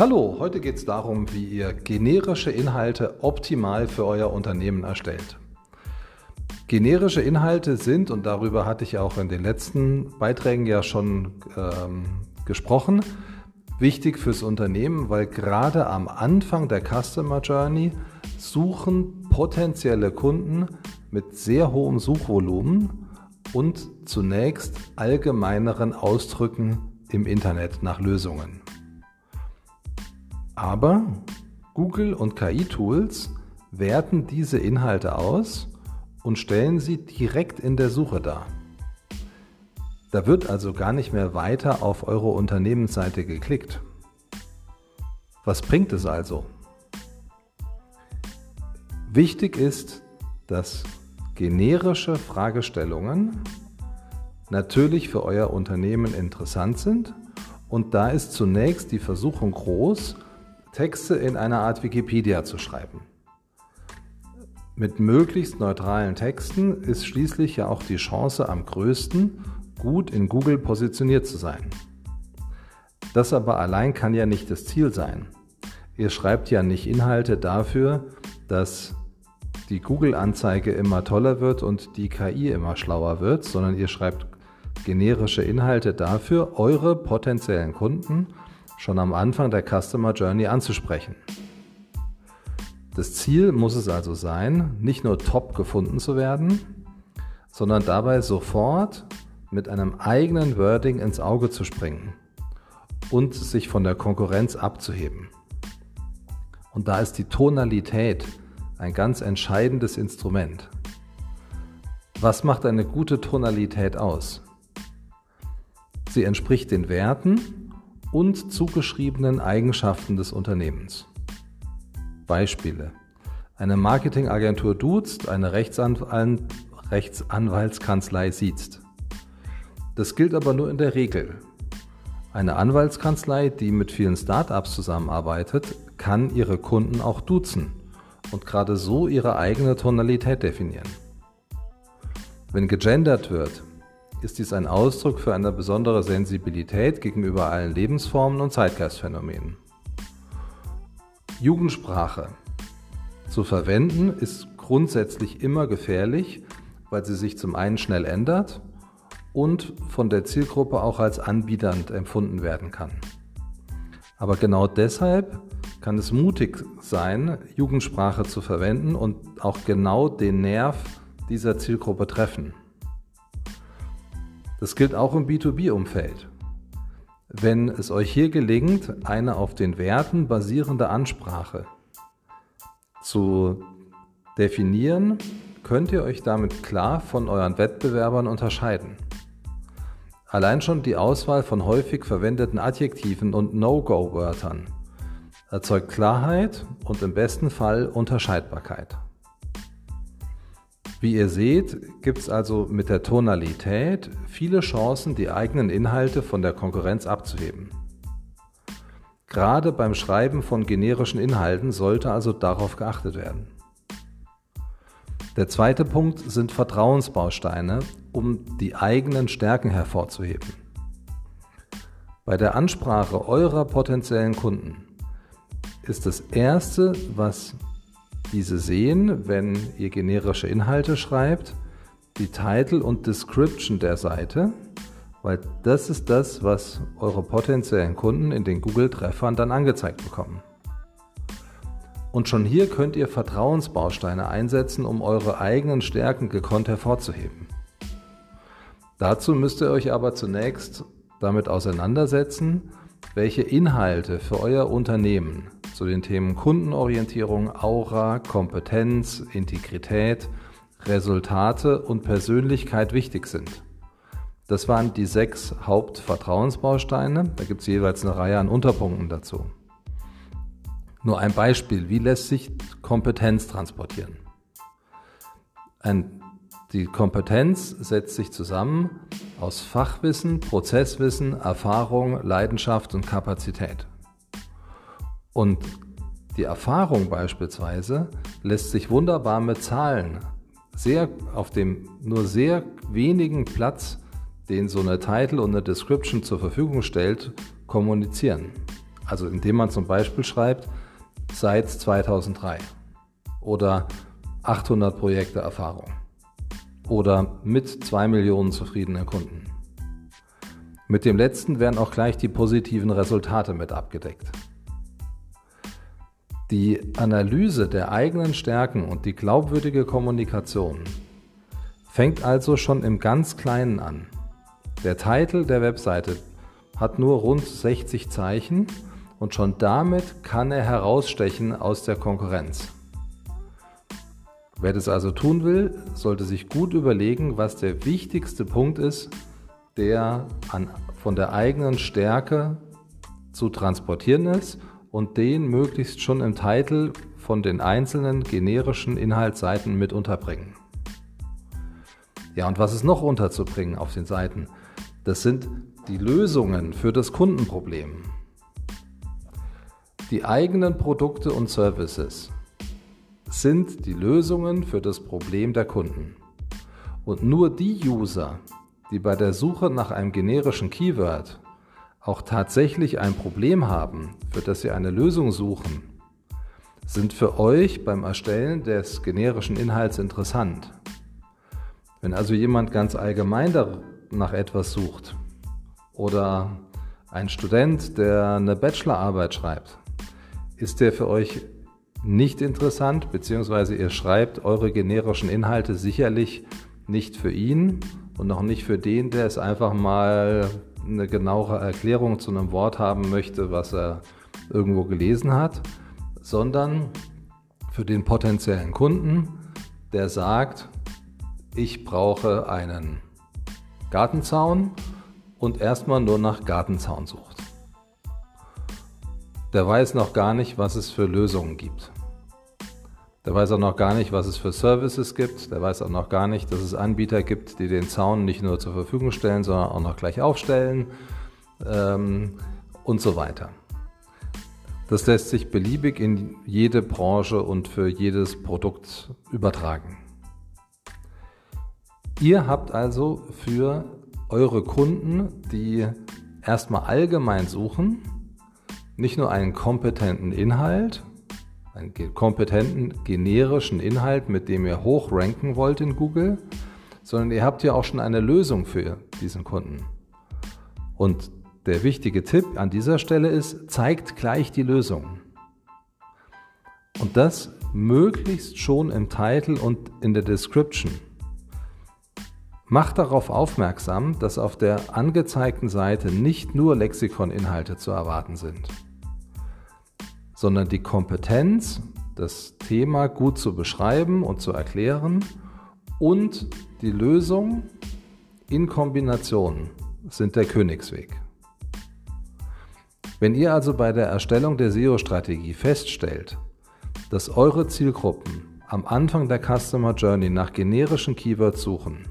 Hallo, heute geht es darum, wie ihr generische Inhalte optimal für euer Unternehmen erstellt. Generische Inhalte sind, und darüber hatte ich auch in den letzten Beiträgen ja schon ähm, gesprochen, wichtig fürs Unternehmen, weil gerade am Anfang der Customer Journey suchen potenzielle Kunden mit sehr hohem Suchvolumen und zunächst allgemeineren Ausdrücken im Internet nach Lösungen. Aber Google und KI-Tools werten diese Inhalte aus und stellen sie direkt in der Suche dar. Da wird also gar nicht mehr weiter auf eure Unternehmensseite geklickt. Was bringt es also? Wichtig ist, dass generische Fragestellungen natürlich für euer Unternehmen interessant sind und da ist zunächst die Versuchung groß, Texte in einer Art Wikipedia zu schreiben. Mit möglichst neutralen Texten ist schließlich ja auch die Chance am größten, gut in Google positioniert zu sein. Das aber allein kann ja nicht das Ziel sein. Ihr schreibt ja nicht Inhalte dafür, dass die Google-Anzeige immer toller wird und die KI immer schlauer wird, sondern ihr schreibt generische Inhalte dafür, eure potenziellen Kunden schon am Anfang der Customer Journey anzusprechen. Das Ziel muss es also sein, nicht nur top gefunden zu werden, sondern dabei sofort mit einem eigenen Wording ins Auge zu springen und sich von der Konkurrenz abzuheben. Und da ist die Tonalität ein ganz entscheidendes Instrument. Was macht eine gute Tonalität aus? Sie entspricht den Werten und zugeschriebenen Eigenschaften des Unternehmens. Beispiele. Eine Marketingagentur duzt, eine Rechtsanwalt, Rechtsanwaltskanzlei siezt. Das gilt aber nur in der Regel. Eine Anwaltskanzlei, die mit vielen Startups zusammenarbeitet, kann ihre Kunden auch duzen und gerade so ihre eigene Tonalität definieren. Wenn gegendert wird, ist dies ein Ausdruck für eine besondere Sensibilität gegenüber allen Lebensformen und Zeitgeistphänomenen. Jugendsprache zu verwenden ist grundsätzlich immer gefährlich, weil sie sich zum einen schnell ändert und von der Zielgruppe auch als anbiedernd empfunden werden kann. Aber genau deshalb kann es mutig sein, Jugendsprache zu verwenden und auch genau den Nerv dieser Zielgruppe treffen. Das gilt auch im B2B-Umfeld. Wenn es euch hier gelingt, eine auf den Werten basierende Ansprache zu definieren, könnt ihr euch damit klar von euren Wettbewerbern unterscheiden. Allein schon die Auswahl von häufig verwendeten Adjektiven und No-Go-Wörtern erzeugt Klarheit und im besten Fall Unterscheidbarkeit. Wie ihr seht, gibt es also mit der Tonalität viele Chancen, die eigenen Inhalte von der Konkurrenz abzuheben. Gerade beim Schreiben von generischen Inhalten sollte also darauf geachtet werden. Der zweite Punkt sind Vertrauensbausteine, um die eigenen Stärken hervorzuheben. Bei der Ansprache eurer potenziellen Kunden ist das Erste, was diese sehen, wenn ihr generische Inhalte schreibt, die Title und Description der Seite, weil das ist das, was eure potenziellen Kunden in den Google-Treffern dann angezeigt bekommen. Und schon hier könnt ihr Vertrauensbausteine einsetzen, um eure eigenen Stärken gekonnt hervorzuheben. Dazu müsst ihr euch aber zunächst damit auseinandersetzen, welche Inhalte für euer Unternehmen zu den Themen Kundenorientierung, Aura, Kompetenz, Integrität, Resultate und Persönlichkeit wichtig sind. Das waren die sechs Hauptvertrauensbausteine. Da gibt es jeweils eine Reihe an Unterpunkten dazu. Nur ein Beispiel, wie lässt sich Kompetenz transportieren? Ein, die Kompetenz setzt sich zusammen aus Fachwissen, Prozesswissen, Erfahrung, Leidenschaft und Kapazität. Und die Erfahrung beispielsweise lässt sich wunderbar mit Zahlen sehr auf dem nur sehr wenigen Platz, den so eine Title und eine Description zur Verfügung stellt, kommunizieren. Also indem man zum Beispiel schreibt, seit 2003 oder 800 Projekte Erfahrung oder mit 2 Millionen zufriedenen Kunden. Mit dem letzten werden auch gleich die positiven Resultate mit abgedeckt. Die Analyse der eigenen Stärken und die glaubwürdige Kommunikation fängt also schon im ganz Kleinen an. Der Titel der Webseite hat nur rund 60 Zeichen und schon damit kann er herausstechen aus der Konkurrenz. Wer das also tun will, sollte sich gut überlegen, was der wichtigste Punkt ist, der an, von der eigenen Stärke zu transportieren ist und den möglichst schon im Titel von den einzelnen generischen Inhaltsseiten mit unterbringen. Ja, und was ist noch unterzubringen auf den Seiten? Das sind die Lösungen für das Kundenproblem. Die eigenen Produkte und Services sind die Lösungen für das Problem der Kunden. Und nur die User, die bei der Suche nach einem generischen Keyword auch tatsächlich ein Problem haben, für das Sie eine Lösung suchen, sind für euch beim Erstellen des generischen Inhalts interessant. Wenn also jemand ganz allgemein nach etwas sucht oder ein Student, der eine Bachelorarbeit schreibt, ist der für euch nicht interessant, beziehungsweise ihr schreibt eure generischen Inhalte sicherlich nicht für ihn und noch nicht für den, der es einfach mal eine genauere Erklärung zu einem Wort haben möchte, was er irgendwo gelesen hat, sondern für den potenziellen Kunden, der sagt, ich brauche einen Gartenzaun und erstmal nur nach Gartenzaun sucht. Der weiß noch gar nicht, was es für Lösungen gibt. Der weiß auch noch gar nicht, was es für Services gibt. Der weiß auch noch gar nicht, dass es Anbieter gibt, die den Zaun nicht nur zur Verfügung stellen, sondern auch noch gleich aufstellen ähm, und so weiter. Das lässt sich beliebig in jede Branche und für jedes Produkt übertragen. Ihr habt also für eure Kunden, die erstmal allgemein suchen, nicht nur einen kompetenten Inhalt, einen kompetenten generischen Inhalt, mit dem ihr hoch ranken wollt in Google, sondern ihr habt ja auch schon eine Lösung für diesen Kunden. Und der wichtige Tipp an dieser Stelle ist, zeigt gleich die Lösung. Und das möglichst schon im Titel und in der Description. Macht darauf aufmerksam, dass auf der angezeigten Seite nicht nur Lexikoninhalte zu erwarten sind sondern die Kompetenz, das Thema gut zu beschreiben und zu erklären und die Lösung in Kombination sind der Königsweg. Wenn ihr also bei der Erstellung der SEO-Strategie feststellt, dass eure Zielgruppen am Anfang der Customer Journey nach generischen Keywords suchen,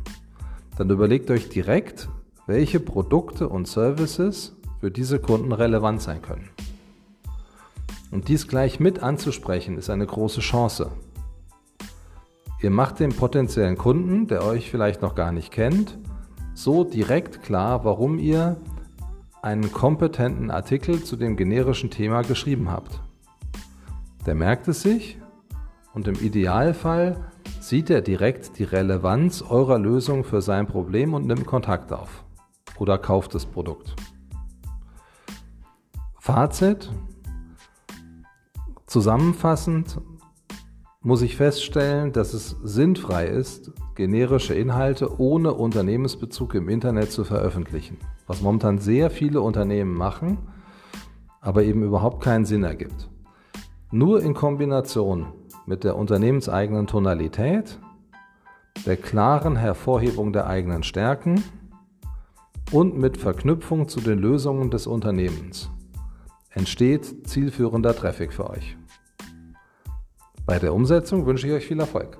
dann überlegt euch direkt, welche Produkte und Services für diese Kunden relevant sein können. Und dies gleich mit anzusprechen, ist eine große Chance. Ihr macht dem potenziellen Kunden, der euch vielleicht noch gar nicht kennt, so direkt klar, warum ihr einen kompetenten Artikel zu dem generischen Thema geschrieben habt. Der merkt es sich und im Idealfall sieht er direkt die Relevanz eurer Lösung für sein Problem und nimmt Kontakt auf oder kauft das Produkt. Fazit, Zusammenfassend muss ich feststellen, dass es sinnfrei ist, generische Inhalte ohne Unternehmensbezug im Internet zu veröffentlichen, was momentan sehr viele Unternehmen machen, aber eben überhaupt keinen Sinn ergibt. Nur in Kombination mit der unternehmenseigenen Tonalität, der klaren Hervorhebung der eigenen Stärken und mit Verknüpfung zu den Lösungen des Unternehmens entsteht zielführender Traffic für euch. Bei der Umsetzung wünsche ich euch viel Erfolg.